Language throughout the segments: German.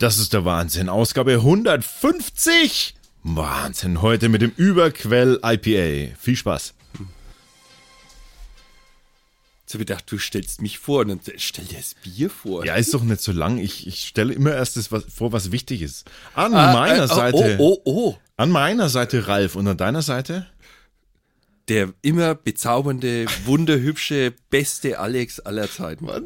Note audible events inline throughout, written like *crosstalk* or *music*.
Das ist der Wahnsinn. Ausgabe 150. Wahnsinn. Heute mit dem Überquell IPA. Viel Spaß. Jetzt habe ich gedacht, du stellst mich vor und dann stell dir das Bier vor. Ja, ist doch nicht so lang. Ich, ich stelle immer erst das was, vor, was wichtig ist. An ah, meiner äh, Seite. Oh, oh, oh. An meiner Seite Ralf und an deiner Seite? Der immer bezaubernde, wunderhübsche, beste Alex aller Zeiten. Was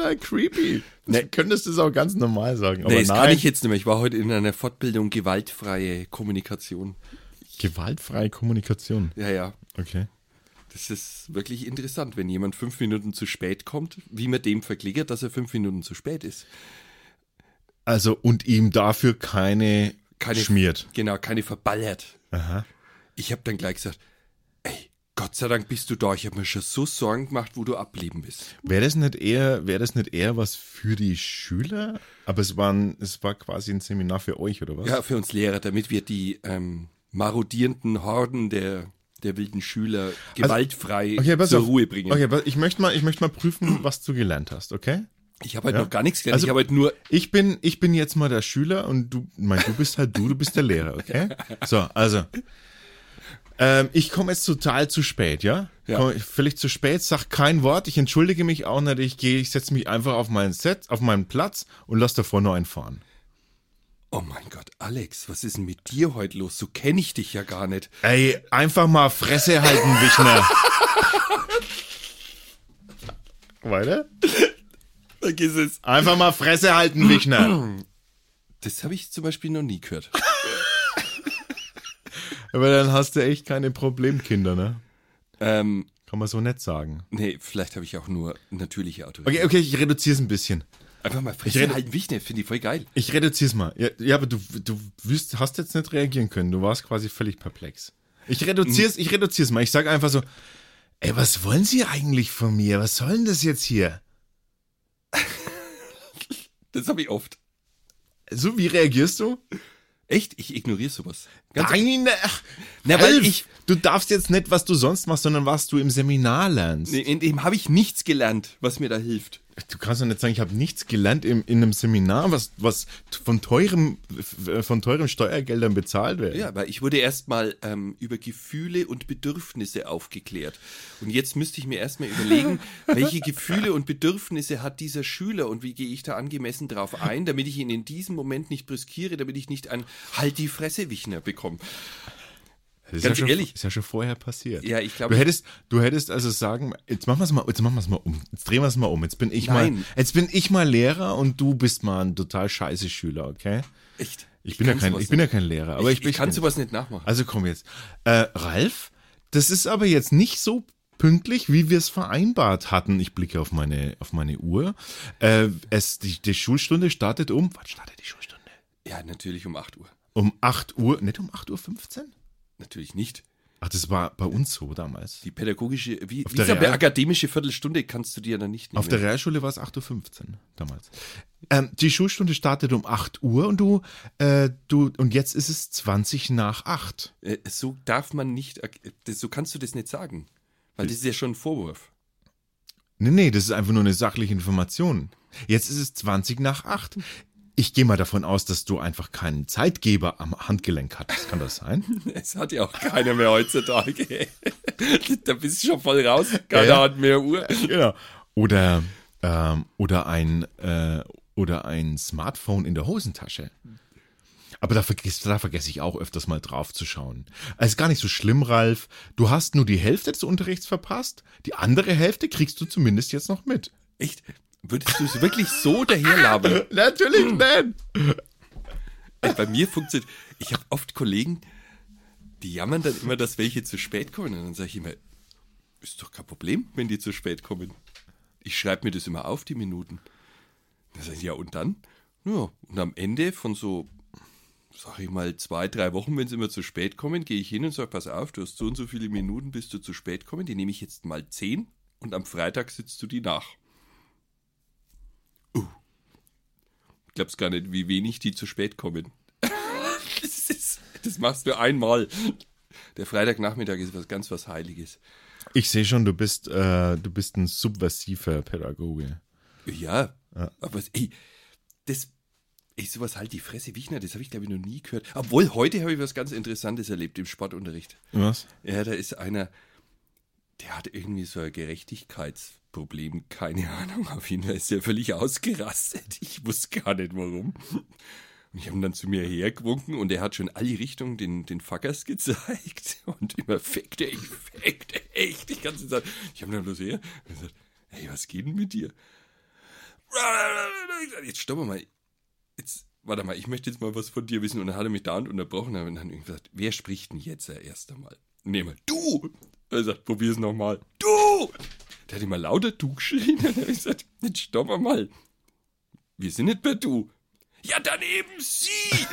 ein creepy? Nee. Du könntest das auch ganz normal sagen. Aber nee, das nein. kann ich jetzt nicht mehr. Ich war heute in einer Fortbildung gewaltfreie Kommunikation. Gewaltfreie Kommunikation? Ja, ja. Okay. Das ist wirklich interessant, wenn jemand fünf Minuten zu spät kommt, wie man dem verklickert, dass er fünf Minuten zu spät ist. Also, und ihm dafür keine, keine schmiert. Genau, keine verballert. Aha. Ich habe dann gleich gesagt, Gott sei Dank bist du da. Ich habe mir schon so Sorgen gemacht, wo du ableben bist. Wäre das nicht eher, wäre das nicht eher was für die Schüler? Aber es war, ein, es war quasi ein Seminar für euch, oder was? Ja, für uns Lehrer, damit wir die ähm, marodierenden Horden der der wilden Schüler also, gewaltfrei also, okay, zur auf. Ruhe bringen. Okay, ich möchte mal, ich möchte mal prüfen, was du gelernt hast, okay? Ich habe halt ja? noch gar nichts gelernt. Also, ich habe halt nur. Ich bin, ich bin jetzt mal der Schüler und du, mein, du bist halt du, du bist der Lehrer, okay? *laughs* So, also. Ähm, ich komme jetzt total zu spät, ja? ja. Komm völlig zu spät, sag kein Wort, ich entschuldige mich auch nicht, ich gehe, ich setze mich einfach auf meinen Set, auf meinen Platz und lass davor nur einen fahren. Oh mein Gott, Alex, was ist denn mit dir heute los? So kenne ich dich ja gar nicht. Ey, einfach mal Fresse halten, Wichner. *laughs* Weiter? Vergiss es. Einfach mal Fresse halten, Wichner. Das habe ich zum Beispiel noch nie gehört. *laughs* Aber dann hast du echt keine Problemkinder, ne? Ähm, Kann man so nett sagen. Nee, vielleicht habe ich auch nur natürliche Autorität. Okay, okay, ich reduziere es ein bisschen. Einfach mal Fresse ich halten wichtig, finde ich voll geil. Ich reduziere es mal. Ja, ja, aber du, du wüsst, hast jetzt nicht reagieren können. Du warst quasi völlig perplex. Ich reduziere es, ich reduziere es mal. Ich sage einfach so, ey, was wollen Sie eigentlich von mir? Was soll denn das jetzt hier? *laughs* das habe ich oft. So, wie reagierst du? Echt? Ich ignoriere sowas. Ganz Nein, ach, na, weil ich. Du darfst jetzt nicht, was du sonst machst, sondern was du im Seminar lernst. In dem habe ich nichts gelernt, was mir da hilft. Du kannst doch nicht sagen, ich habe nichts gelernt in, in einem Seminar, was, was von teurem, von teuren Steuergeldern bezahlt wird. Ja, weil ich wurde erstmal ähm, über Gefühle und Bedürfnisse aufgeklärt. Und jetzt müsste ich mir erstmal überlegen, *laughs* welche Gefühle und Bedürfnisse hat dieser Schüler und wie gehe ich da angemessen drauf ein, damit ich ihn in diesem Moment nicht brüskiere, damit ich nicht ein Halt die Fresse Wichner bekomme. Das Ganz ist ja ehrlich. Schon, ist ja schon vorher passiert. Ja, ich glaube. Du hättest, du hättest also sagen, jetzt machen wir es mal, jetzt machen wir es mal um. Jetzt drehen wir es mal um. Jetzt bin ich Nein. mal, jetzt bin ich mal Lehrer und du bist mal ein total scheiße Schüler, okay? Echt? Ich, ich bin ja kein, ich bin ja kein Lehrer, aber ich, ich, ich kann sowas nicht nachmachen. Also komm jetzt. Äh, Ralf, das ist aber jetzt nicht so pünktlich, wie wir es vereinbart hatten. Ich blicke auf meine, auf meine Uhr. Äh, es, die, die Schulstunde startet um, wann startet die Schulstunde? Ja, natürlich um 8 Uhr. Um 8 Uhr, nicht um 8.15 Uhr? Natürlich nicht. Ach, das war bei uns so damals. Die pädagogische, wie, wie der Real akademische Viertelstunde kannst du dir dann nicht nehmen. Auf der Realschule war es 8.15 Uhr damals. Ähm, die Schulstunde startet um 8 Uhr und du, äh, du, und jetzt ist es 20 nach 8. Äh, so darf man nicht, so kannst du das nicht sagen. Weil das ist ja schon ein Vorwurf. Nee, nee, das ist einfach nur eine sachliche Information. Jetzt ist es 20 nach 8. Ich gehe mal davon aus, dass du einfach keinen Zeitgeber am Handgelenk hattest. Kann das sein? *laughs* Es hat ja auch keiner mehr heutzutage. *laughs* da bist du schon voll raus. Keiner ja, hat mehr Uhr. Genau. Oder, ähm, oder, ein, äh, oder ein Smartphone in der Hosentasche. Aber da vergesse, da vergesse ich auch öfters mal drauf zu schauen. Es ist gar nicht so schlimm, Ralf. Du hast nur die Hälfte des Unterrichts verpasst. Die andere Hälfte kriegst du zumindest jetzt noch mit. Echt? Würdest du es wirklich so daherlabern? *laughs* Natürlich nicht. Bei mir funktioniert. Ich habe oft Kollegen, die jammern dann immer, dass welche zu spät kommen. Und dann sage ich immer, ist doch kein Problem, wenn die zu spät kommen. Ich schreibe mir das immer auf, die Minuten. Dann sage ich, ja, und dann? Ja, und am Ende von so, sag ich mal, zwei, drei Wochen, wenn sie immer zu spät kommen, gehe ich hin und sage, pass auf, du hast so und so viele Minuten, bis du zu spät kommen. Die nehme ich jetzt mal zehn und am Freitag sitzt du die nach. Glaub's gar nicht, wie wenig die zu spät kommen. *laughs* das, ist, das machst du einmal. Der Freitagnachmittag ist was ganz was Heiliges. Ich sehe schon, du bist, äh, du bist ein subversiver Pädagoge. Ja, ja. aber ey, das, Ich sowas halt die Fresse, Wichner, das habe ich glaube ich noch nie gehört. Obwohl, heute habe ich was ganz Interessantes erlebt im Sportunterricht. Was? Ja, da ist einer, der hat irgendwie so ein Gerechtigkeitsproblem, keine Ahnung. Auf jeden Fall ist er völlig ausgerastet. Ich wusste gar nicht warum. Und ich habe ihn dann zu mir hergewunken und er hat schon alle Richtungen den, den Fuckers gezeigt und immer fick dich, fick dich, echt die ganze Zeit. Ich habe dann bloß her und gesagt, hey, was geht denn mit dir? Ich Jetzt stopp mal, jetzt, warte mal, ich möchte jetzt mal was von dir wissen. Und dann hat er mich da und unterbrochen und dann irgendwie gesagt, wer spricht denn jetzt erst einmal? Nehmen wir, du! Er sagt, probier's nochmal. Du! Der hat immer lauter du geschrien. *laughs* Und dann habe ich gesagt, jetzt stopp mal. Wir sind nicht per du. Ja, dann eben sie! *laughs*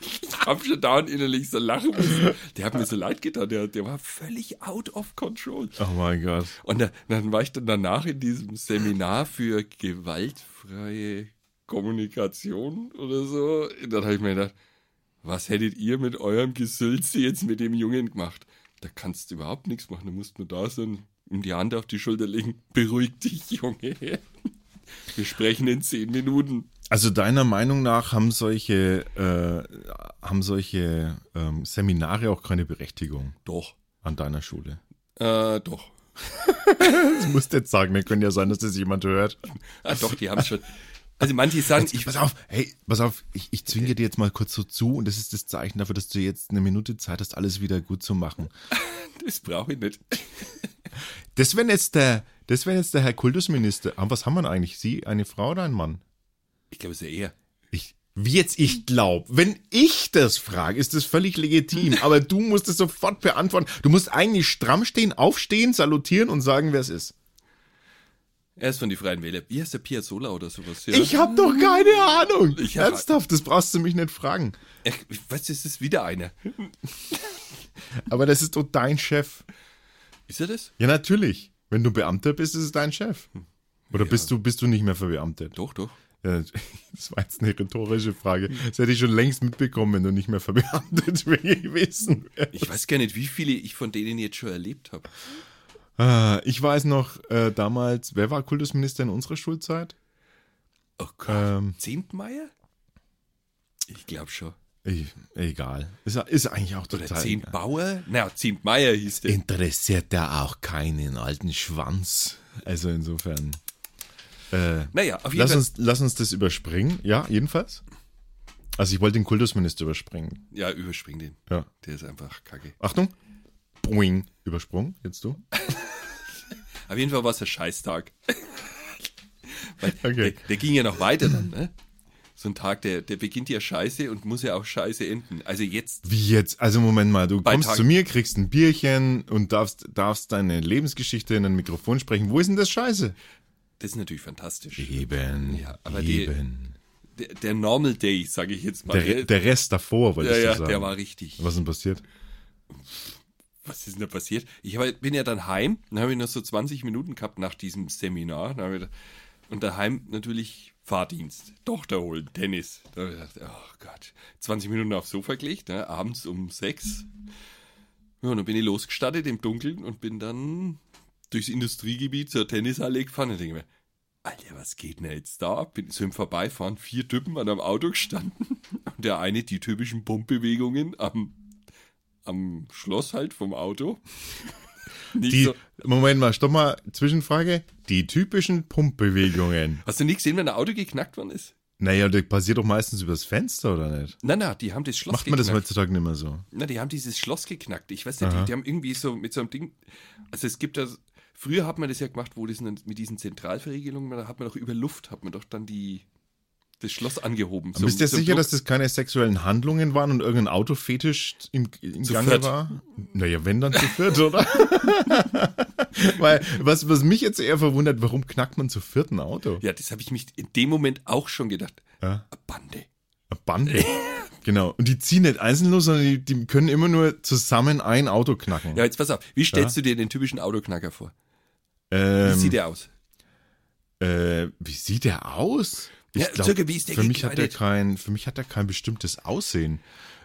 ich hab schon da und innerlich so lachen müssen. Der hat mir so leid getan, der, der war völlig out of control. Oh mein Gott. Und da, dann war ich dann danach in diesem Seminar für gewaltfreie Kommunikation oder so. Und dann habe ich mir gedacht, was hättet ihr mit eurem Gesülze jetzt mit dem Jungen gemacht? Da kannst du überhaupt nichts machen. Da musst nur da sein, ihm die Hand auf die Schulter legen. Beruhig dich, Junge. Wir sprechen in zehn Minuten. Also deiner Meinung nach haben solche, äh, haben solche ähm, Seminare auch keine Berechtigung Doch. an deiner Schule? Äh, doch. *laughs* Das musst du jetzt sagen, ne? Könnte ja sein, dass das jemand hört. Ah, doch, die haben schon. Also manche sagen, ich, pass auf, hey, pass auf, ich, ich zwinge dir jetzt mal kurz so zu und das ist das Zeichen dafür, dass du jetzt eine Minute Zeit hast, alles wieder gut zu machen. *laughs* das brauche ich nicht. Das wenn jetzt der, das wenn jetzt der Herr Kultusminister, ah, was haben wir eigentlich? Sie, eine Frau oder ein Mann? Ich glaube, es ist ja eher. Ich, wie jetzt ich glaube. Wenn ich das frage, ist das völlig legitim. *laughs* Aber du musst es sofort beantworten. Du musst eigentlich stramm stehen, aufstehen, salutieren und sagen, wer es ist. Er ist von die Freien Wähler. Wie heißt der Piazzolla oder sowas? Ja. Ich habe doch keine Ahnung. Ich Ernsthaft, das brauchst du mich nicht fragen. Ich weiß, es ist wieder einer. *laughs* Aber das ist doch dein Chef. Ist er das? Ja, natürlich. Wenn du Beamter bist, ist es dein Chef. Oder bist du bist du nicht mehr verbeamtet? Doch, doch. Ja, *laughs* das war jetzt eine rhetorische Frage. Das hätte ich schon längst mitbekommen, wenn du nicht mehr verbeamtet *laughs* gewesen wärst. Ich weiß gar nicht, wie viele ich von denen jetzt schon erlebt habe. Ah, Ich weiß noch äh, damals, wer war Kultusminister in unserer Schulzeit? Oh Gott. Ähm, Zehntmeier? Ich glaube schon. Ich, egal. Ist, ist eigentlich auch Oder total. egal. Zehntbauer? Na, Zehntmeier hieß der. Interessiert der auch keinen alten Schwanz. Also insofern. Äh, Naja, auf jeden lass, Fall. uns, lass uns das überspringen. Ja, jedenfalls. Also ich wollte den Kultusminister überspringen. Ja, überspring den. Ja. Der ist einfach kacke. Achtung. Boing. Übersprungen. Jetzt du. *laughs* Auf jeden Fall war es ein Scheißtag. *laughs* Weil Okay. der, der ging ja noch weiter dann, ne? So ein Tag, der, der beginnt ja scheiße und muss ja auch scheiße enden. Also jetzt, Wie jetzt? Also Moment mal, du kommst Tag- zu mir, kriegst ein Bierchen und darfst, darfst deine Lebensgeschichte in ein Mikrofon sprechen. Wo ist denn das Scheiße? das ist natürlich fantastisch. Eben. Ja, aber die- eben. Der, der Normal Day, sage ich jetzt mal. Der, der Rest davor, ja, wolltest ja, du sagen. der war richtig. Was ist denn passiert? Was ist denn da passiert? Ich bin ja dann heim, dann habe ich noch so 20 Minuten gehabt nach diesem Seminar. Dann ich, und daheim natürlich Fahrdienst, Tochter holen, Tennis. Da habe ich gedacht, oh Gott, 20 Minuten aufs Sofa gelegt, ne, abends um sechs. Ja, und dann bin ich losgestartet im Dunkeln und bin dann durchs Industriegebiet zur Tennishalle gefahren und denke mir, Alter, was geht denn jetzt da? ab? Bin so im Vorbeifahren, vier Typen an einem Auto gestanden *laughs* und der eine die typischen Pumpbewegungen am, am Schloss halt vom Auto. Die, so, Moment mal, stopp mal, Zwischenfrage. Die typischen Pumpbewegungen. hast du nie gesehen, wenn ein Auto geknackt worden ist? Naja, das passiert doch meistens übers Fenster, oder nicht? Na, na, die haben das Schloss Macht man das heutzutage nicht mehr so? Na, die haben dieses Schloss geknackt. Ich weiß nicht, die, die haben irgendwie so mit so einem Ding. Also es gibt das. Früher hat man das ja gemacht, wo das mit diesen Zentralverriegelungen, da hat man doch über Luft, hat man doch dann die das Schloss angehoben. Aber bist du dir sicher, dass das keine sexuellen Handlungen waren und irgendein Autofetisch im, im Zu Gange viert. war? Naja, wenn dann zu viert, oder? *laughs* Weil, was, was mich jetzt eher verwundert, warum knackt man zu vierten Auto? Ja, das habe ich mich in dem Moment auch schon gedacht. Ja. Eine Bande. Eine Bande. *laughs* genau. Und die ziehen nicht einzeln los, sondern die, die können immer nur zusammen ein Auto knacken. Ja, jetzt pass auf. Wie stellst du dir den typischen Autoknacker vor? Wie ähm, sieht der aus? äh, wie sieht der aus? Ich Ja, circa, wie ist der für mich hat der gekleidet? kein, für mich hat er kein bestimmtes Aussehen.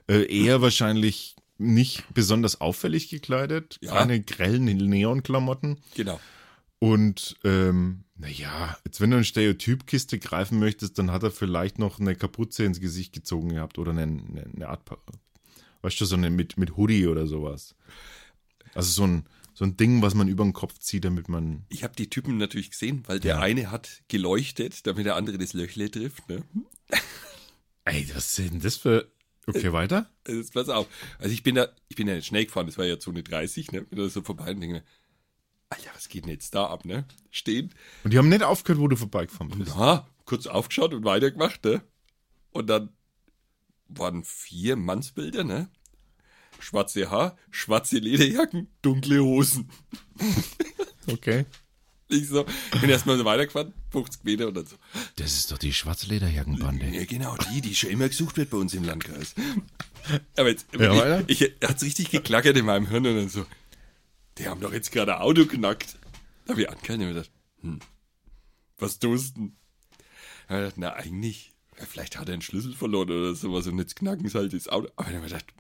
Äh, eher wahrscheinlich nicht besonders auffällig gekleidet, Ja. keine grellen Neonklamotten Genau. und ähm, Naja, jetzt wenn du eine Stereotypkiste greifen möchtest, dann hat er vielleicht noch eine Kapuze ins Gesicht gezogen gehabt oder eine, eine, eine Art, weißt du, so eine mit, mit Hoodie oder sowas. Also so ein, so ein Ding, was man über den Kopf zieht, damit man. Ich habe die Typen natürlich gesehen, weil der Ja. eine hat geleuchtet, damit der andere das Löchle trifft. Ne? Ey, was ist denn das für. Okay, weiter? Also, pass auf. Also ich bin da, ich bin ja nicht schnell gefahren, das war ja Zone 30, ne? Bin da so vorbei und denke mir, Alter, was geht denn jetzt da ab, ne? Stehen, Und die haben nicht aufgehört, wo du vorbeigefahren bist. na, kurz aufgeschaut und weitergemacht, ne? Und dann waren vier Mannsbilder, ne? Schwarze Haar, schwarze Lederjacken, dunkle Hosen. Okay. Ich so, bin erstmal so weitergefahren, 50 Meter und dann so. Das ist doch die Schwarzlederjackenbande. Ja, genau, die, die schon immer gesucht wird bei uns im Landkreis. Aber jetzt, Ja, weiter? ich, ich hat's richtig geklackert in meinem Hirn und dann so, die haben doch jetzt gerade ein Auto knackt. Da habe ich angehalten und mir gedacht, hm, was tust du denn? Da hab ich gedacht, na eigentlich, vielleicht hat er einen Schlüssel verloren oder sowas und jetzt knacken sie halt das Auto. Aber dann habe ich gedacht,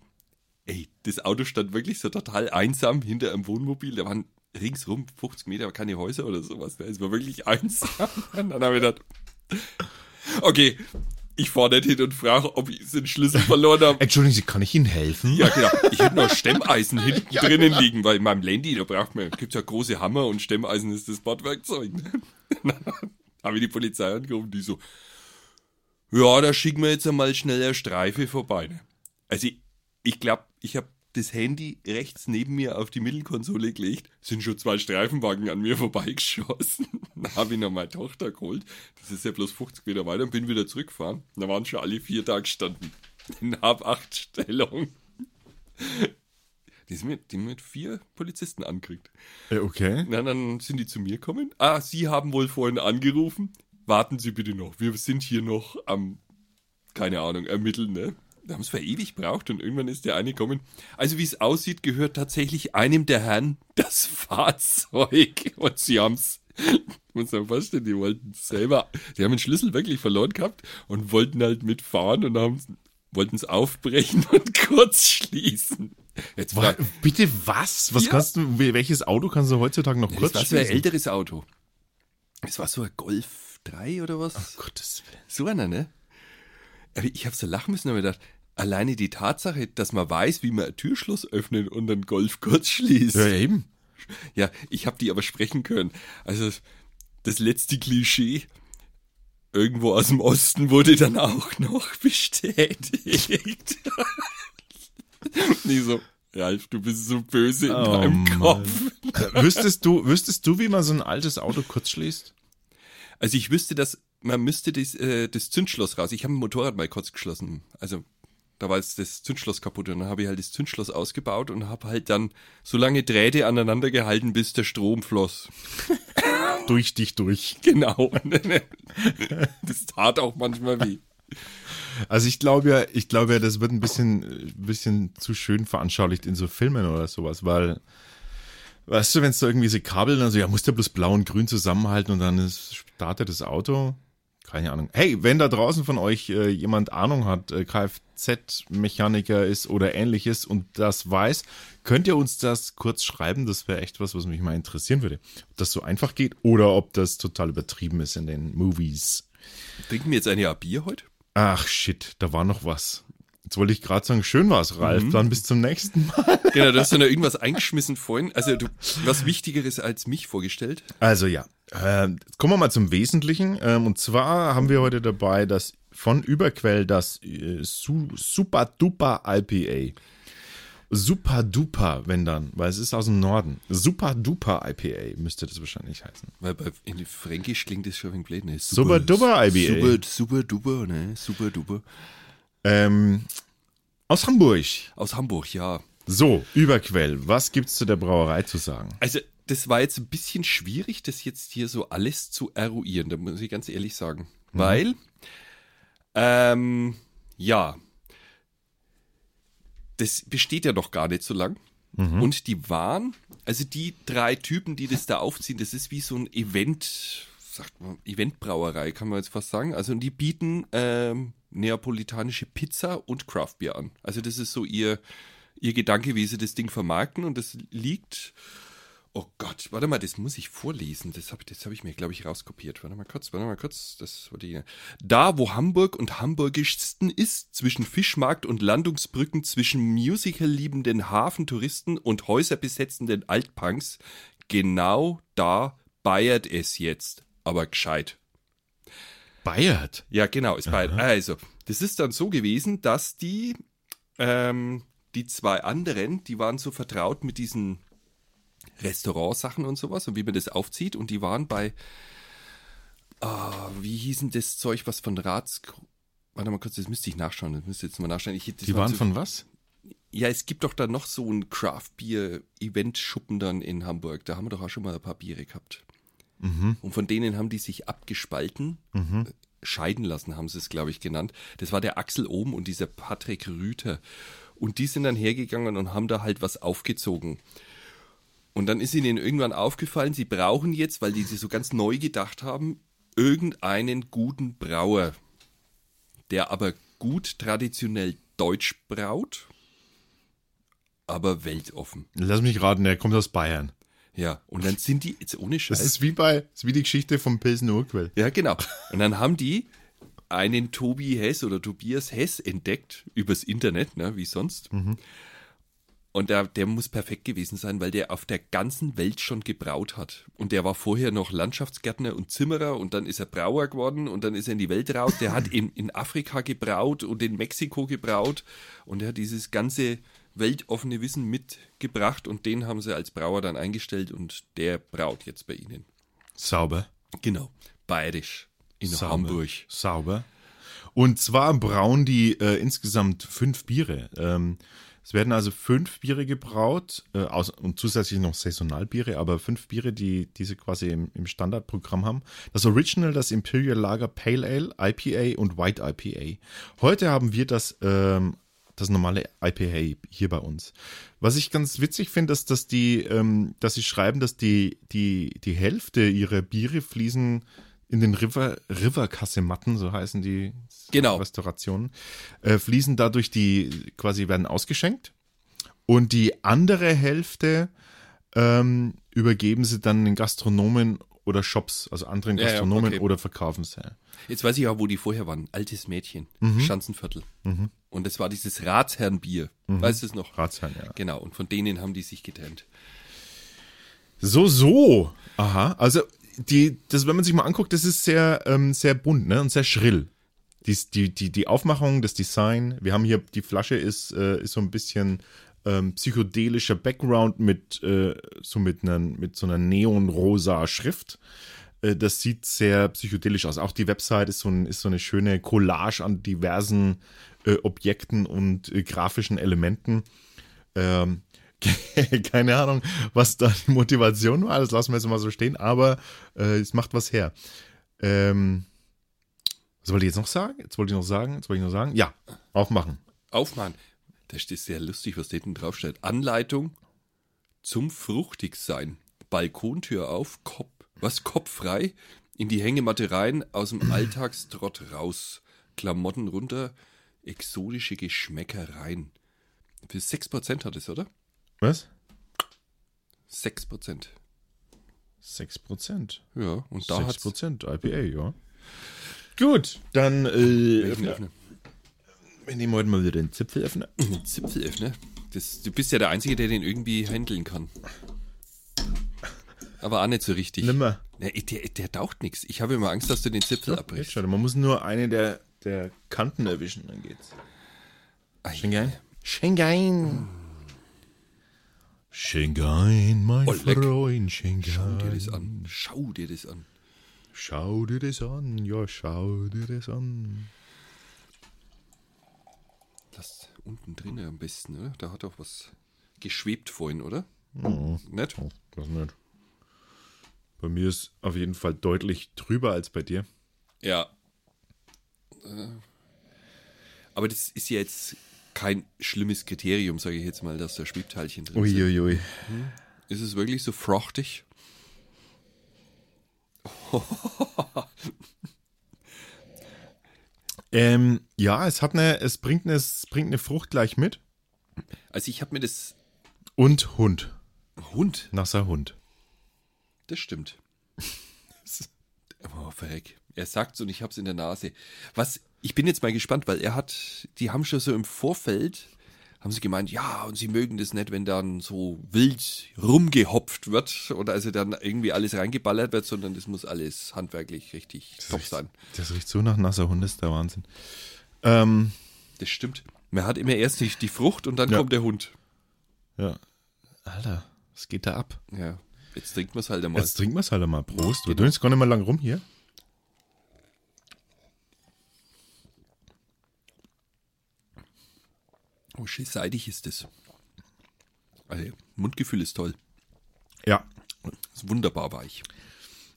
ey, das Auto stand wirklich so total einsam hinter einem Wohnmobil. Da waren ringsrum 50 Meter, keine Häuser oder sowas. Es war wirklich *laughs* einsam. Und dann habe ich gedacht, okay, ich fahre nicht hin und frage, ob ich den Schlüssel verloren habe. Entschuldigen Sie, kann ich Ihnen helfen? Ja, genau. Ich hätte noch Stemmeisen *laughs* hinten drinnen liegen, weil in meinem Landy, da braucht man, gibt's ja große Hammer und Stemmeisen ist das Bordwerkzeug. Ne? *laughs* Habe ich die Polizei angerufen, die so, ja, da schicken wir jetzt einmal schnell eine Streife vorbei. Ne? Also ich, ich glaube, ich habe das Handy rechts neben mir auf die Mittelkonsole gelegt, sind schon zwei Streifenwagen an mir *laughs* vorbeigeschossen. Dann habe ich noch meine Tochter geholt. Das ist ja bloß 50 Meter weiter und bin wieder zurückgefahren. Da waren schon alle vier da gestanden. In halb acht Stellung. Die sind mit, die mit vier Polizisten angekriegt. Okay. Na, dann sind die zu mir gekommen. Ah, Sie haben wohl vorhin angerufen. Warten Sie bitte noch. Wir sind hier noch am, keine Ahnung, ermitteln, ne? Da haben es für ewig braucht und irgendwann ist der eine gekommen. Also wie es aussieht, gehört tatsächlich einem der Herren das *laughs* Fahrzeug. Und sie haben es, muss man vorstellen, die wollten selber, die haben den Schlüssel wirklich verloren gehabt und wollten halt mitfahren und haben wollten es aufbrechen und *laughs* kurz schließen. Jetzt Wa- war, Bitte was? Was Ja. kannst du, welches Auto kannst du heutzutage noch kurz das war so ein schließen? älteres Auto. Es war so ein Golf 3 oder was? Oh, Gottes Willen. So einer, ne? Ich habe so lachen müssen und mir gedacht, alleine die Tatsache, dass man weiß, wie man ein Türschloss öffnet und dann Golf kurz schließt. Ja, Ja, eben. ich habe die aber sprechen können. Also das letzte Klischee irgendwo aus dem Osten wurde dann auch noch *laughs* bestätigt. Nicht so, Ralf, du bist so böse in Oh, deinem Mann. Kopf. Äh, wüsstest du, wüsstest du, wie man so ein altes Auto kurz schließt? Also ich wüsste, dass man müsste das, äh, das Zündschloss raus. Ich habe ein Motorrad mal kurz geschlossen. Also da war jetzt das Zündschloss kaputt und dann habe ich halt das Zündschloss ausgebaut und habe halt dann so lange Drähte aneinander gehalten, bis der Strom floss. *laughs* Durch dich durch. Genau. *laughs* das tat auch manchmal weh. Also ich glaube ja, ich glaube ja, das wird ein bisschen, ein bisschen zu schön veranschaulicht in so Filmen oder sowas, weil, weißt du, wenn es da irgendwie diese Kabel, also ja, muss der bloß blau und grün zusammenhalten und dann ist, startet das Auto. Keine Ahnung. Hey, wenn da draußen von euch äh, jemand Ahnung hat, äh, Kfz-Mechaniker ist oder ähnliches und das weiß, könnt ihr uns das kurz schreiben. Das wäre echt was, was mich mal interessieren würde. Ob das so einfach geht oder ob das total übertrieben ist in den Movies. Trinken wir jetzt ein Jahr Bier heute? Ach shit, da war noch was. Jetzt wollte ich gerade sagen, schön war's, Ralf. Dann bis zum nächsten Mal. Genau, du hast ja noch irgendwas eingeschmissen vorhin. Also du was Wichtigeres als mich vorgestellt. Also ja, äh, jetzt kommen wir mal zum Wesentlichen. Ähm, und zwar haben wir heute dabei das von Überquell das äh, Su Super Duper IPA. Super Duper, wenn dann, weil es ist aus dem Norden. Super Duper IPA müsste das wahrscheinlich heißen. Weil bei, in Fränkisch klingt das schon ein blöd, ne? Super duper IBA. Super, super duper, ne? Super duper. Ähm, aus Hamburg. Aus Hamburg, ja. So, Überquell, was gibt's zu der Brauerei zu sagen? Also, das war jetzt ein bisschen schwierig, das jetzt hier so alles zu eruieren, da muss ich ganz ehrlich sagen. Weil, ähm, ja, das besteht ja noch gar nicht so lang. Und die waren, also die drei Typen, die das da aufziehen, das ist wie so ein Event, sagt man, Eventbrauerei, kann man jetzt fast sagen. Also, und die bieten ähm, neapolitanische Pizza und Craftbier an. Also, das ist so ihr, ihr Gedanke, wie sie das Ding vermarkten und das liegt Oh Gott, warte mal, das muss ich vorlesen. Das habe das hab ich mir, glaube ich, rauskopiert. Warte mal kurz, warte mal kurz. Das war die. Da, wo Hamburg und Hamburgischsten ist, zwischen Fischmarkt und Landungsbrücken, zwischen Musical-liebenden Hafentouristen und häuserbesetzenden Altpunks, genau da bayert es jetzt. Aber gescheit. Bayert? Ja, genau, ist bayert. Also, das ist dann so gewesen, dass die, ähm, die zwei anderen, die waren so vertraut mit diesen Restaurantsachen und sowas und wie man das aufzieht. Und die waren bei, ah, wie hießen das Zeug, was von Rats. Warte mal kurz, das müsste ich nachschauen. Das müsste ich jetzt mal nachschauen. Ich, Die waren so, von was? Ja, es gibt doch da noch so ein Craft-Bier-Event-Schuppen dann in Hamburg. Da haben wir doch auch schon mal ein paar Biere gehabt. Und von denen haben die sich abgespalten. Scheiden lassen, haben sie es, glaube ich, genannt. Das war der Axel Ohm und dieser Patrick Rüther. Und die sind dann hergegangen und haben da halt was aufgezogen. Und dann ist ihnen irgendwann aufgefallen, sie brauchen jetzt, weil die sich so ganz neu gedacht haben, irgendeinen guten Brauer, der aber gut traditionell deutsch braut, aber weltoffen. Lass mich raten, der kommt aus Bayern. Ja, und dann sind die, jetzt ohne Scheiß. Das ist wie bei, ist wie die Geschichte vom Pilsener Urquell. Ja, genau. Und dann haben die einen Tobi Hess oder Tobias Hess entdeckt übers Internet, ne, wie sonst. Und der, der muss perfekt gewesen sein, weil der auf der ganzen Welt schon gebraut hat. Und der war vorher noch Landschaftsgärtner und Zimmerer und dann ist er Brauer geworden und dann ist er in die Welt raus. Der hat in, in Afrika gebraut und in Mexiko gebraut und er hat dieses ganze weltoffene Wissen mitgebracht und den haben sie als Brauer dann eingestellt und der braut jetzt bei ihnen. Sauber. Genau. Bayerisch. In Sauber. Hamburg. Sauber. Und zwar brauen die äh, insgesamt fünf Biere. Ähm, es werden also fünf Biere gebraut äh, aus, und zusätzlich noch Saisonalbiere, aber fünf Biere, die diese quasi im, im Standardprogramm haben. Das Original, das Imperial Lager Pale Ale, IPA und White IPA. Heute haben wir das, ähm, das normale IPA hier bei uns. Was ich ganz witzig finde, ist, dass die, ähm, dass sie schreiben, dass die, die, die Hälfte ihrer Biere fließen in den River, River-Kasematten, so heißen die Genau. Restaurationen, äh, fließen dadurch die, quasi werden ausgeschenkt. Und die andere Hälfte ähm, übergeben sie dann den Gastronomen oder Shops, also anderen Ja, ja, Gastronomen okay. oder verkaufen sie. Jetzt weiß ich auch, wo die vorher waren. Altes Mädchen. Mhm. Schanzenviertel. Und das war dieses Ratsherrenbier. Weißt du es noch? Ratsherrn, ja. Genau. Und von denen haben die sich getrennt. So, so. Aha. Also, die, das, wenn man sich mal anguckt, das ist sehr, ähm, sehr bunt, ne? Und sehr schrill. Die, die, die, die Aufmachung, das Design. Wir haben hier, die Flasche ist, äh, ist so ein bisschen ähm, psychedelischer Background mit, äh, so mit, einer, mit so einer neonrosa Schrift. Äh, das sieht sehr psychedelisch aus. Auch die Website ist so, ein, ist so eine schöne Collage an diversen äh, Objekten und äh, grafischen Elementen. Ähm, *laughs* keine Ahnung, was da die Motivation war. Das lassen wir jetzt mal so stehen, aber äh, es macht was her. Ähm, was wollte ich jetzt noch sagen? Jetzt wollte ich noch sagen, jetzt wollte ich noch sagen. Ja, aufmachen. Aufmachen. Da steht sehr lustig, was da hinten drauf steht. Anleitung zum Fruchtigsein. Balkontür auf, Kopf, was, Kopf frei, in die Hängematte rein, aus dem *clears throat* Alltagstrott raus. Klamotten runter, exotische Geschmäcker rein. Für 6% hat es, oder? Was? 6%. 6 Prozent. Ja, und da 6 hat's Prozent IPA, ja. Gut, dann äh, wir nehmen heute mal wieder den Zipfelöffner. *laughs* Zipfelöffner. Das, du bist ja der Einzige, der den irgendwie handeln kann. Aber auch nicht so richtig. Nimmer. Ne, der, der taucht nichts. Ich habe immer Angst, dass du den Zipfel Jetzt abbrichst. schau, man muss nur eine der, der Kanten erwischen, dann geht's. Ei, Schengein. Schengein. Schengein, mein Oh. Freund, Schau dir Schengein. das an. Schau dir das an. Schau dir das an, ja, schau dir das an. Das unten drin am besten, oder? Da hat doch was geschwebt vorhin, oder? Nicht? Oh, das nicht. Bei mir ist auf jeden Fall deutlich drüber als bei dir. Ja. Äh, Aber das ist ja jetzt kein schlimmes Kriterium, sage ich jetzt mal, dass da Schwebteilchen drin sind. Uiuiui. Ist es wirklich so fruchtig? *laughs* Ähm, ja, es hat eine, es bringt eine, es bringt eine Frucht gleich mit. Also ich habe mir das Und Hund. Hund. Nasser Hund. Das stimmt. *laughs* oh, verreck. Er sagt's und ich hab's in der Nase. Was, ich bin jetzt mal gespannt, weil er hat, die haben schon so im Vorfeld, haben sie gemeint, ja, und sie mögen das nicht, wenn dann so wild rumgehopft wird oder also dann irgendwie alles reingeballert wird, sondern das muss alles handwerklich richtig top sein. Das riecht so nach nasser Hund, das ist der Wahnsinn. Ähm, Das stimmt. Man hat immer erst die, Frucht und dann Ja. kommt der Hund. ja. Alter, was geht da ab? Ja. Jetzt trinkt man es halt einmal. Jetzt trinken wir es halt mal. Prost. Wir tun jetzt gar nicht mal lang rum hier. Oh, schön seidig ist das. Also, Mundgefühl ist toll. Ja. Ist wunderbar weich.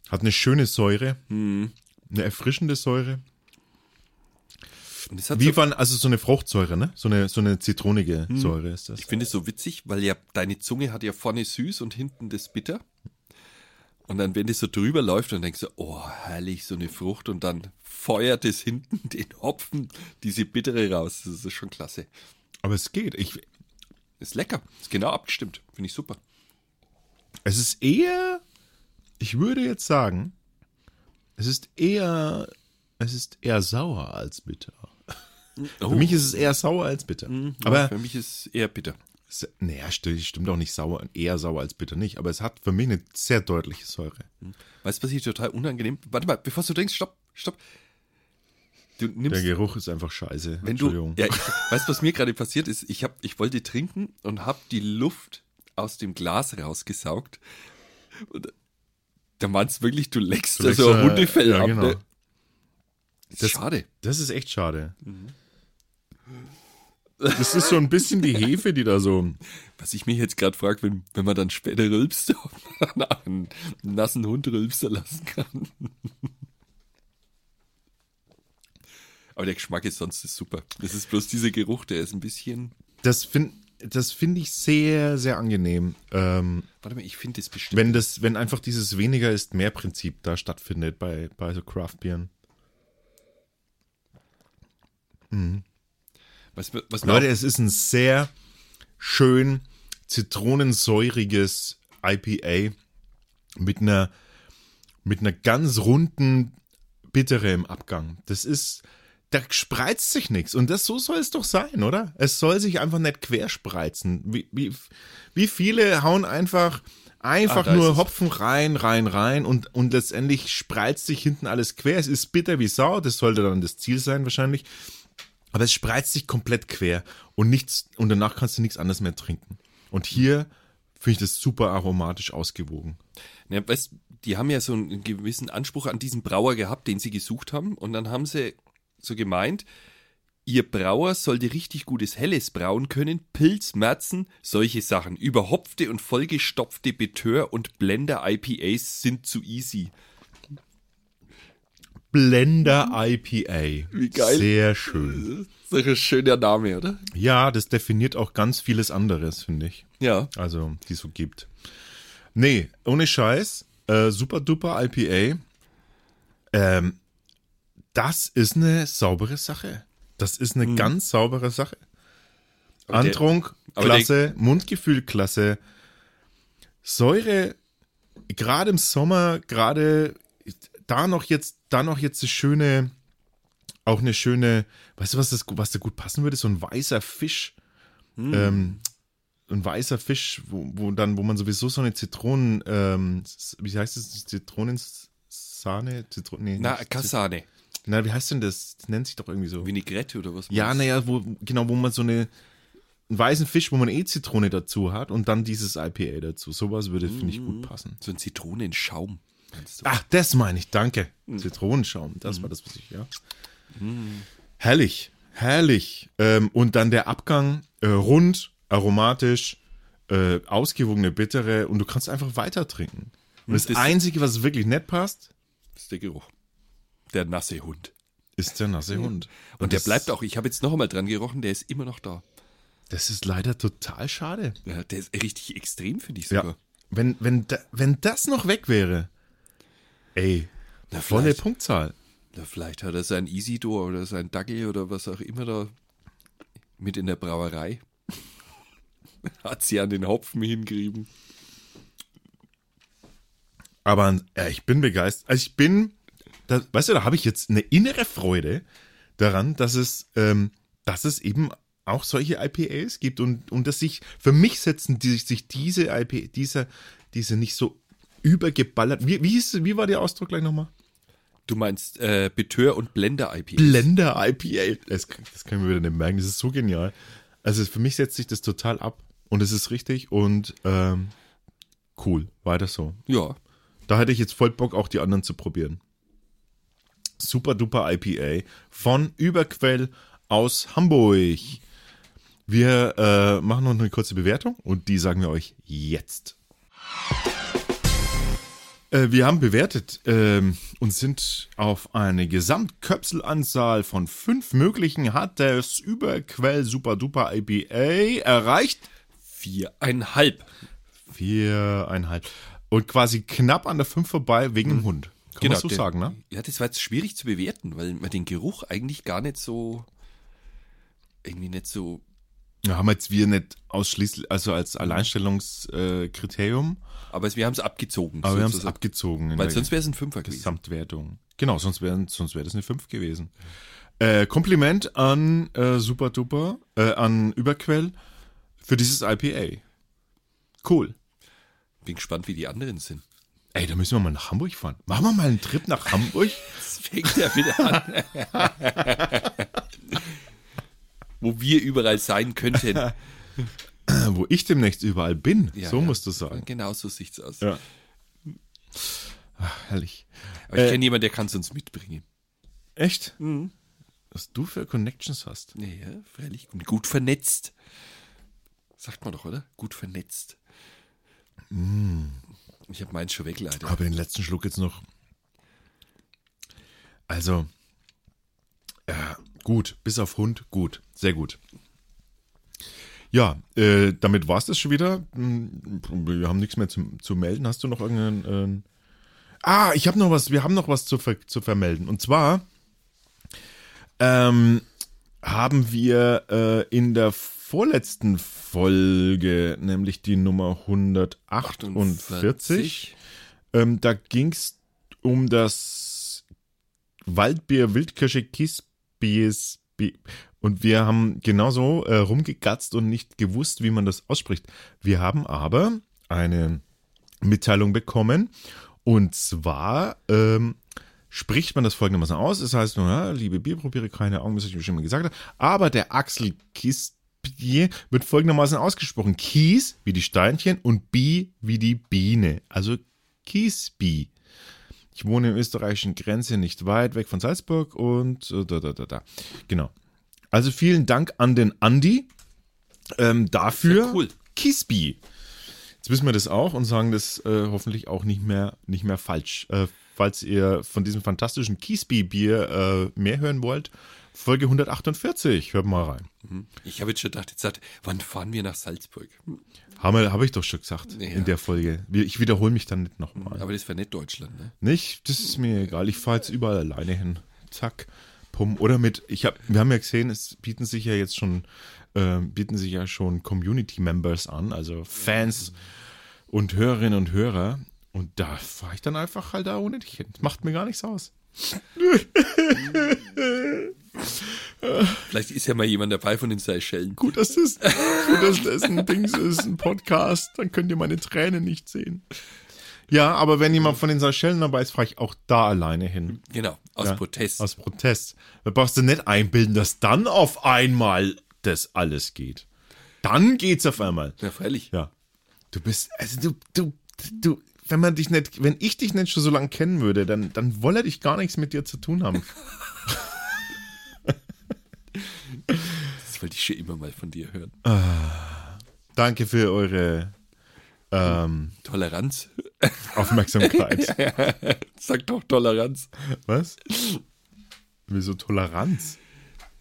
Hat eine schöne Säure. Eine erfrischende Säure. Es Wie so, wann, also so eine Fruchtsäure, ne? So eine, so eine zitronige Säure ist das. ich finde es so witzig, weil ja deine Zunge hat ja vorne süß und hinten das bitter. Und dann, wenn das so drüber läuft, dann denkst du, oh, herrlich, so eine Frucht. Und dann feuert es hinten *laughs* den Hopfen, diese bittere raus. Das ist schon klasse. Aber es geht. Ich, Ist lecker. Ist genau abgestimmt. Finde ich super. es ist eher, ich würde jetzt sagen, es ist eher, es ist eher sauer als bitter. Für mich ist es eher sauer als bitter. aber Aber für mich ist eher bitter. Es- Naja, stimmt, stimmt auch nicht sauer, eher sauer als bitter nicht, aber es hat für mich eine sehr deutliche Säure. Weißt du, was ich total unangenehm. Warte mal, bevor du denkst, stopp, stopp. Du nimmst Der Geruch ist einfach scheiße. Wenn du, Entschuldigung. ja, ich, weißt du, was mir gerade passiert ist? Ich, hab, ich wollte trinken und habe die Luft aus dem Glas rausgesaugt. Und da meinst du wirklich, du leckst da leckst so ein da- Hundefell ja, ab. genau. Ne? Das schade. Das ist echt schade. Das ist so ein bisschen die Hefe, die da so. Was ich mich jetzt gerade frage, wenn, wenn man dann später rülpst, ob *laughs* man einen nassen Hund rülpsen lassen kann. Aber der Geschmack ist sonst ist super. Das ist bloß dieser Geruch, der ist ein bisschen. Das finde das find ich sehr, sehr angenehm. Ähm, Warte mal, ich finde das bestimmt. wenn das, wenn einfach dieses weniger ist mehr Prinzip da stattfindet bei, bei so Craft-Bieren. was, mir- was mir Leute, es ist ein sehr schön zitronensäuriges IPA mit einer, mit einer ganz runden Bittere im Abgang. Das ist, da spreizt sich nichts. Und das so soll es doch sein, oder? Es soll sich einfach nicht querspreizen. Wie, wie, wie viele hauen einfach, einfach Ah, nur. Hopfen rein, rein, rein und, und letztendlich spreizt sich hinten alles quer. Es ist bitter wie Sau, das sollte dann das Ziel sein wahrscheinlich. Aber es spreizt sich komplett quer und nichts, und danach kannst du nichts anderes mehr trinken. Und hier finde ich das super aromatisch ausgewogen. Ja, weißt, die haben ja so einen gewissen Anspruch an diesen Brauer gehabt, den sie gesucht haben. Und dann haben sie so gemeint, ihr Brauer sollte richtig gutes Helles brauen können, Pilz, Merzen, solche Sachen. Überhopfte und vollgestopfte Betör- und Blender-IPAs sind zu easy. Blender IPA. Wie geil. Sehr schön. Das ist ein schöner Name, oder? Ja, das definiert auch ganz vieles anderes, finde ich. Ja. Also, die es so gibt. Nee, ohne Scheiß. Äh, super duper IPA. Ähm, das ist eine saubere Sache. Das ist eine ganz saubere Sache. Aber der- Antrunk, aber klasse. Mundgefühl, klasse. Säure, gerade im Sommer, gerade da noch jetzt, da noch jetzt eine schöne, auch eine schöne, weißt du, was, das, was da gut passen würde? So ein weißer Fisch. Ähm, ein weißer Fisch, wo, wo dann, wo man sowieso so eine Zitronen, ähm, wie heißt das, Zitronensahne? Zitron nee, Na, Kassane. Na, wie heißt denn das? Das nennt sich doch irgendwie so. Vinaigrette oder was? Ja, naja, wo, genau, wo man so eine, einen weißen Fisch, wo man eh Zitrone dazu hat und dann dieses IPA dazu. Sowas würde, finde ich, gut passen. So ein Zitronenschaum. Ach, das meine ich, danke. Zitronenschaum, das war das, was ich, ja. Herrlich, herrlich. Ähm, und dann der Abgang, äh, rund, aromatisch, äh, ausgewogene Bittere und du kannst einfach weiter trinken. Und das, das- Einzige, was wirklich nett passt, ist der Geruch. Der nasse Hund. ist der nasse Hund. Und der das, bleibt auch, ich habe jetzt noch einmal dran gerochen, der ist immer noch da. Das ist leider total schade. Ja, der ist richtig extrem, finde ich Ja. sogar. Wenn, wenn, da, wenn das noch weg wäre, ey, Na, volle Punktzahl. na, vielleicht hat er sein Isidor oder sein Dackel oder was auch immer da mit in der Brauerei. *laughs* hat sie an den Hopfen hingerieben. Aber äh, ich bin begeistert. Also ich bin, da, weißt du, da habe ich jetzt eine innere Freude daran, dass es, ähm, dass es eben auch solche IPAs gibt und, und dass sich, für mich setzen die, sich diese IP, diese, diese nicht so übergeballert, wie, wie, hieß, wie war der Ausdruck gleich nochmal? Du meinst äh, Betör- und Blender-IPAs. Blender IPA. Das, das kann ich mir wieder nicht merken, das ist so genial. Also für mich setzt sich das total ab und es ist richtig und ähm, cool, weiter so. ja. Da hätte ich jetzt voll Bock, auch die anderen zu probieren. Super duper IPA von Überquell aus Hamburg. Wir äh, machen noch eine kurze Bewertung und die sagen wir euch jetzt. Äh, wir haben bewertet ähm, und sind auf eine Gesamtköpselanzahl von fünf möglichen hat das Überquell Super Duper IPA erreicht. Viereinhalb. Viereinhalb. Und quasi knapp an der fünf vorbei wegen dem Hund. Kann man so der- sagen, ne? Ja, das war jetzt schwierig zu bewerten, weil man den Geruch eigentlich gar nicht so, irgendwie nicht so, Ja, haben jetzt wir nicht ausschließlich, also als Alleinstellungskriterium, Kriterium, aber wir haben es abgezogen. aber wir haben es abgezogen Weil sonst wäre es ein Fünfer gewesen. Gesamtwertung. Genau, sonst wäre sonst wär das eine 5 gewesen. Äh, Kompliment an äh, Super Duper, äh, an Überquell für dieses IPA. Cool. Bin gespannt, wie die anderen sind. Ey, da müssen wir mal nach Hamburg fahren. Machen wir mal einen Trip nach Hamburg. *laughs* Das fängt ja wieder an. *laughs* Wo wir überall sein könnten. wo ich demnächst überall bin. Ja, so ja. musst du sagen. Genau so sieht's aus. Ja. Ach, herrlich. Aber ich Äh, kenne jemanden, der kann es uns mitbringen. Echt? Was du für Connections hast. Ja, ja, freilich. Und gut vernetzt. Sagt man doch, oder? Gut vernetzt. Ich habe meins schon weg, leider. Aber den letzten Schluck jetzt noch. Also, ja, gut, bis auf Hund, gut, sehr gut. Ja, äh, damit war es das schon wieder. Hm, Wir haben nichts mehr zu, zu melden. Hast du noch irgendeinen. Äh, ah, ich habe noch was, wir haben noch was zu, ver, zu vermelden. Und zwar ähm, haben wir äh, in der vorletzten Folge, nämlich die Nummer 148, ähm, da ging es um das Waldbier Wildkirsche Kiesbiers. Bi- Und wir haben genauso äh, rumgegatzt und nicht gewusst, wie man das ausspricht. Wir haben aber eine Mitteilung bekommen. Und zwar ähm, spricht man das folgendermaßen aus. Es heißt nur, ja, liebe Bierprobiere, keine Augen, das ich bestimmt gesagt habe. Aber der Axel Kiesbier wird folgendermaßen ausgesprochen. Kies wie die Steinchen und Bi wie die Biene. Also Kiesbi. Ich wohne in österreichischen Grenze nicht weit weg von Salzburg und äh, da, da, da, da. Genau. Also vielen Dank an den Andi ähm, dafür. Ja, cool. Kiesbi. Jetzt wissen wir das auch und sagen das äh, hoffentlich auch nicht mehr, nicht mehr falsch. Äh, falls ihr von diesem fantastischen Kiesbi-Bier äh, mehr hören wollt, Folge 148, hört mal rein. Ich habe jetzt schon gedacht, jetzt sagt, wann fahren wir nach Salzburg? Habe hab ich doch schon gesagt Ja. in der Folge. Ich wiederhole mich dann nicht nochmal. Aber das wäre nicht Deutschland, ne? Nicht? Das ist mir egal. Ich fahre jetzt überall alleine hin. Zack. Pum. Oder mit, ich hab, wir haben ja gesehen, es bieten sich ja jetzt schon, äh, bieten sich ja schon Community Members an, also Fans und Hörerinnen und Hörer. Und da fahre ich dann einfach halt da ohne dich hin. Das macht mir gar nichts aus. *laughs* Vielleicht ist ja mal jemand dabei von den Seychellen. Gut, dass das, gut, dass das ein Ding ist, ein Podcast, dann könnt ihr meine Tränen nicht sehen. Ja, aber wenn jemand von den Seychellen dabei ist, fahre ich auch da alleine hin. Genau, aus Ja, Protest. Aus Protest. Da brauchst du nicht einbilden, dass dann auf einmal das alles geht. Dann geht's auf einmal. ja, freilich. Ja. Du bist, also du, du, du, wenn man dich nicht, wenn ich dich nicht schon so lange kennen würde, dann, dann wolle ich gar nichts mit dir zu tun haben. *laughs* *laughs* Das wollte ich schon immer mal von dir hören. Danke für eure ähm, Toleranz. Aufmerksamkeit. *laughs* Sag doch Toleranz. Was? Wieso Toleranz?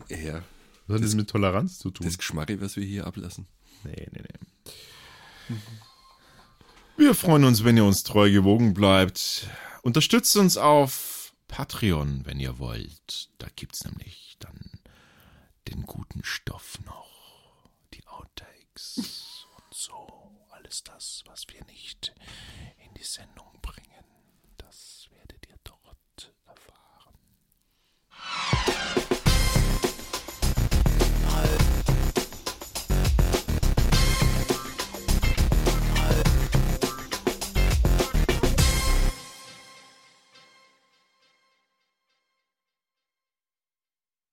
Ja, Was hat das mit Toleranz zu tun? das Geschmarri, was wir hier ablassen. Nee, nee, nee. Wir freuen uns, wenn ihr uns treu gewogen bleibt. Unterstützt uns auf Patreon, wenn ihr wollt. Da gibt's nämlich dann den guten Stoff noch, die Outtakes und so. Alles das, was wir nicht in die Sendung bringen, das werdet ihr dort erfahren.